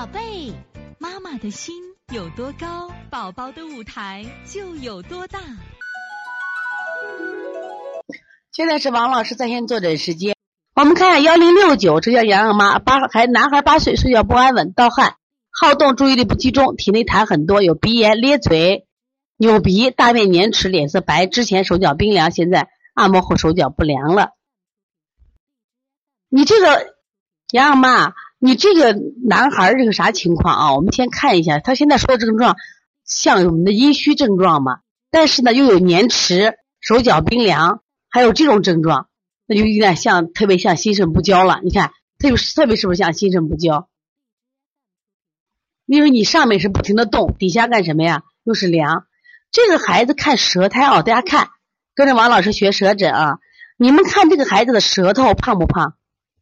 宝贝，妈妈的心有多高，宝宝的舞台就有多大。现在是王老师在线坐诊时间，我们看一下幺零六九，这叫洋洋妈，八孩男孩八岁，睡觉不安稳，盗汗，好动，注意力不集中，体内痰很多，有鼻炎，咧嘴，扭鼻，大便黏迟，脸色白，之前手脚冰凉，现在按摩后手脚不凉了。你这个洋洋妈，你这个男孩这个啥情况啊？我们先看一下，他现在说的症状像我们的阴虚症状嘛，但是呢又有粘迟，手脚冰凉。还有这种症状，那就有点像，特别像心肾不交了。你看，特别特别是不是像心肾不交？因为你上面是不停的动，底下干什么呀？又是凉。这个孩子看舌苔啊，大家看，跟着王老师学舌诊啊。你们看这个孩子的舌头胖不胖？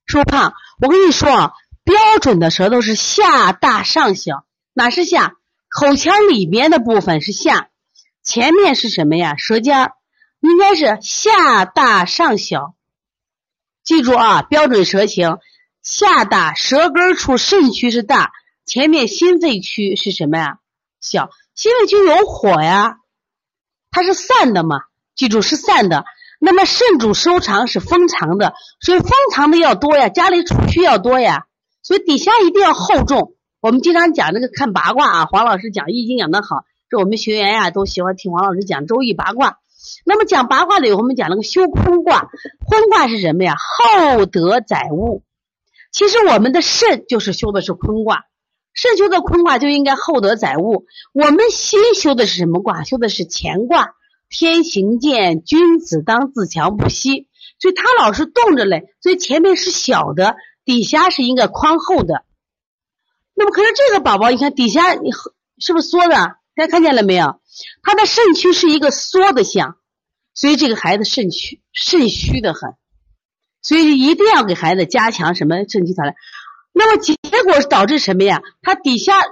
是不是胖？我跟你说啊，标准的舌头是下大上小，哪是下？口腔里边的部分是下，前面是什么呀？舌尖儿。应该是下大上小，记住啊，标准舌形，下大，舌根处肾区是大，前面心肺区是什么呀？小，心肺区有火呀，它是散的嘛，记住是散的。那么肾主收藏是封藏的，所以封藏的要多呀，家里储蓄要多呀，所以底下一定要厚重。我们经常讲这个看八卦啊，黄老师讲易经讲得好，这我们学员呀都喜欢听黄老师讲周易八卦。那么讲八卦的，我们讲那个修坤卦，坤卦是什么呀？厚德载物。其实我们的肾就是修的是坤卦，肾修的坤卦就应该厚德载物。我们心修的是什么卦？修的是乾卦，天行健，君子当自强不息。所以他老是动着嘞，所以前面是小的，底下是一个宽厚的。那么可是这个宝宝，你看底下你是不是缩的？大家看见了没有？他的肾区是一个缩的象，所以这个孩子肾虚，肾虚的很，所以一定要给孩子加强什么肾气调理。那么结果导致什么呀？他底下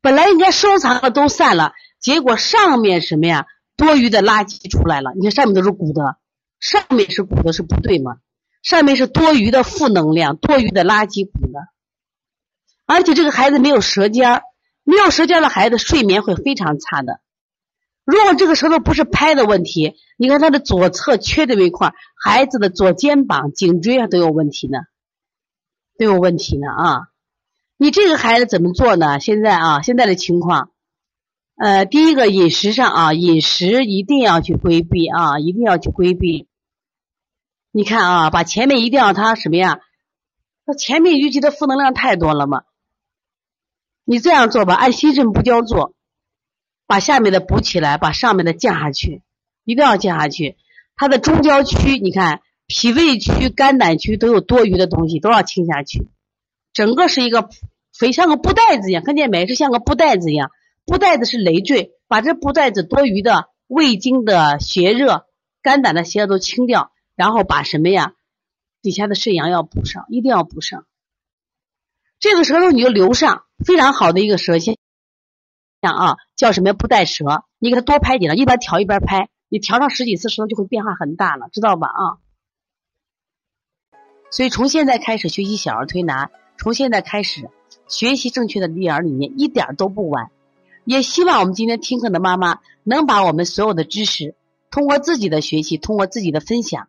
本来应该收藏的都散了，结果上面什么呀？多余的垃圾出来了。你看上面都是鼓的，上面是鼓的，是不对吗？上面是多余的负能量，多余的垃圾鼓的，而且这个孩子没有舌尖儿，没有舌尖的孩子睡眠会非常差的。如果这个舌头不是拍的问题，你看他的左侧缺这么一块，孩子的左肩膀、颈椎啊都有问题呢，都有问题呢啊！你这个孩子怎么做呢？现在啊，现在的情况，呃，第一个饮食上啊，饮食一定要去规避啊，一定要去规避。你看啊，把前面一定要他什么呀？他前面淤积的负能量太多了嘛？你这样做吧，按心肾不交做。把下面的补起来，把上面的降下去，一定要降下去。它的中焦区，你看脾胃区、肝胆区都有多余的东西，都要清下去。整个是一个肥，像个布袋子一样，看见没？是像个布袋子一样。布袋子是累赘，把这布袋子多余的胃经的邪热、肝胆的邪热都清掉，然后把什么呀？底下的肾阳要补上，一定要补上。这个舌头你就留上，非常好的一个舌线。啊，叫什么不带舌？你给他多拍几张，一边调一边拍，你调上十几次，舌头就会变化很大了，知道吧？啊，所以从现在开始学习小儿推拿，从现在开始学习正确的育儿理念，一点都不晚。也希望我们今天听课的妈妈能把我们所有的知识，通过自己的学习，通过自己的分享，